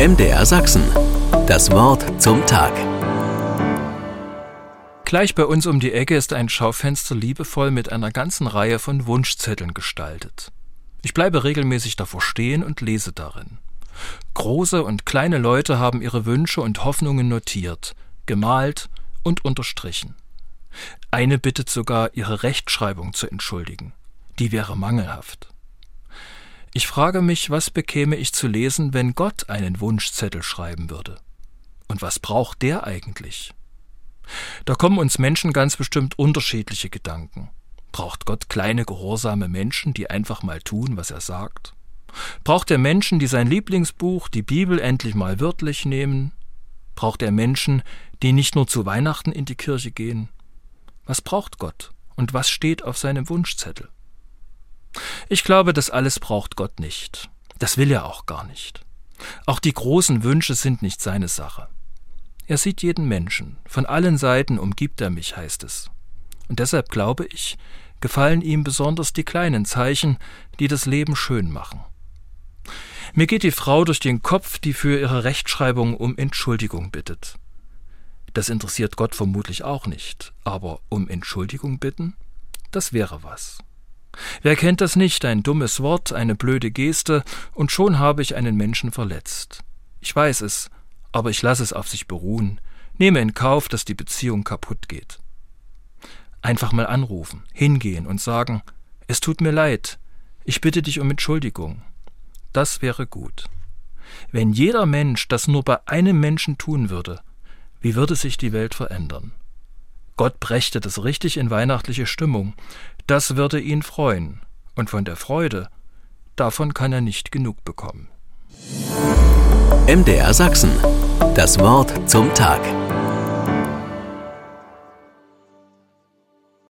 MDR Sachsen. Das Wort zum Tag. Gleich bei uns um die Ecke ist ein Schaufenster liebevoll mit einer ganzen Reihe von Wunschzetteln gestaltet. Ich bleibe regelmäßig davor stehen und lese darin. Große und kleine Leute haben ihre Wünsche und Hoffnungen notiert, gemalt und unterstrichen. Eine bittet sogar, ihre Rechtschreibung zu entschuldigen. Die wäre mangelhaft. Ich frage mich, was bekäme ich zu lesen, wenn Gott einen Wunschzettel schreiben würde? Und was braucht der eigentlich? Da kommen uns Menschen ganz bestimmt unterschiedliche Gedanken. Braucht Gott kleine, gehorsame Menschen, die einfach mal tun, was er sagt? Braucht er Menschen, die sein Lieblingsbuch, die Bibel, endlich mal wörtlich nehmen? Braucht er Menschen, die nicht nur zu Weihnachten in die Kirche gehen? Was braucht Gott und was steht auf seinem Wunschzettel? Ich glaube, das alles braucht Gott nicht. Das will er auch gar nicht. Auch die großen Wünsche sind nicht seine Sache. Er sieht jeden Menschen, von allen Seiten umgibt er mich, heißt es. Und deshalb glaube ich, gefallen ihm besonders die kleinen Zeichen, die das Leben schön machen. Mir geht die Frau durch den Kopf, die für ihre Rechtschreibung um Entschuldigung bittet. Das interessiert Gott vermutlich auch nicht, aber um Entschuldigung bitten, das wäre was. Wer kennt das nicht, ein dummes Wort, eine blöde Geste, und schon habe ich einen Menschen verletzt. Ich weiß es, aber ich lasse es auf sich beruhen, nehme in Kauf, dass die Beziehung kaputt geht. Einfach mal anrufen, hingehen und sagen, es tut mir leid, ich bitte dich um Entschuldigung. Das wäre gut. Wenn jeder Mensch das nur bei einem Menschen tun würde, wie würde sich die Welt verändern? Gott brächte das richtig in weihnachtliche Stimmung. Das würde ihn freuen. Und von der Freude, davon kann er nicht genug bekommen. MDR Sachsen. Das Wort zum Tag.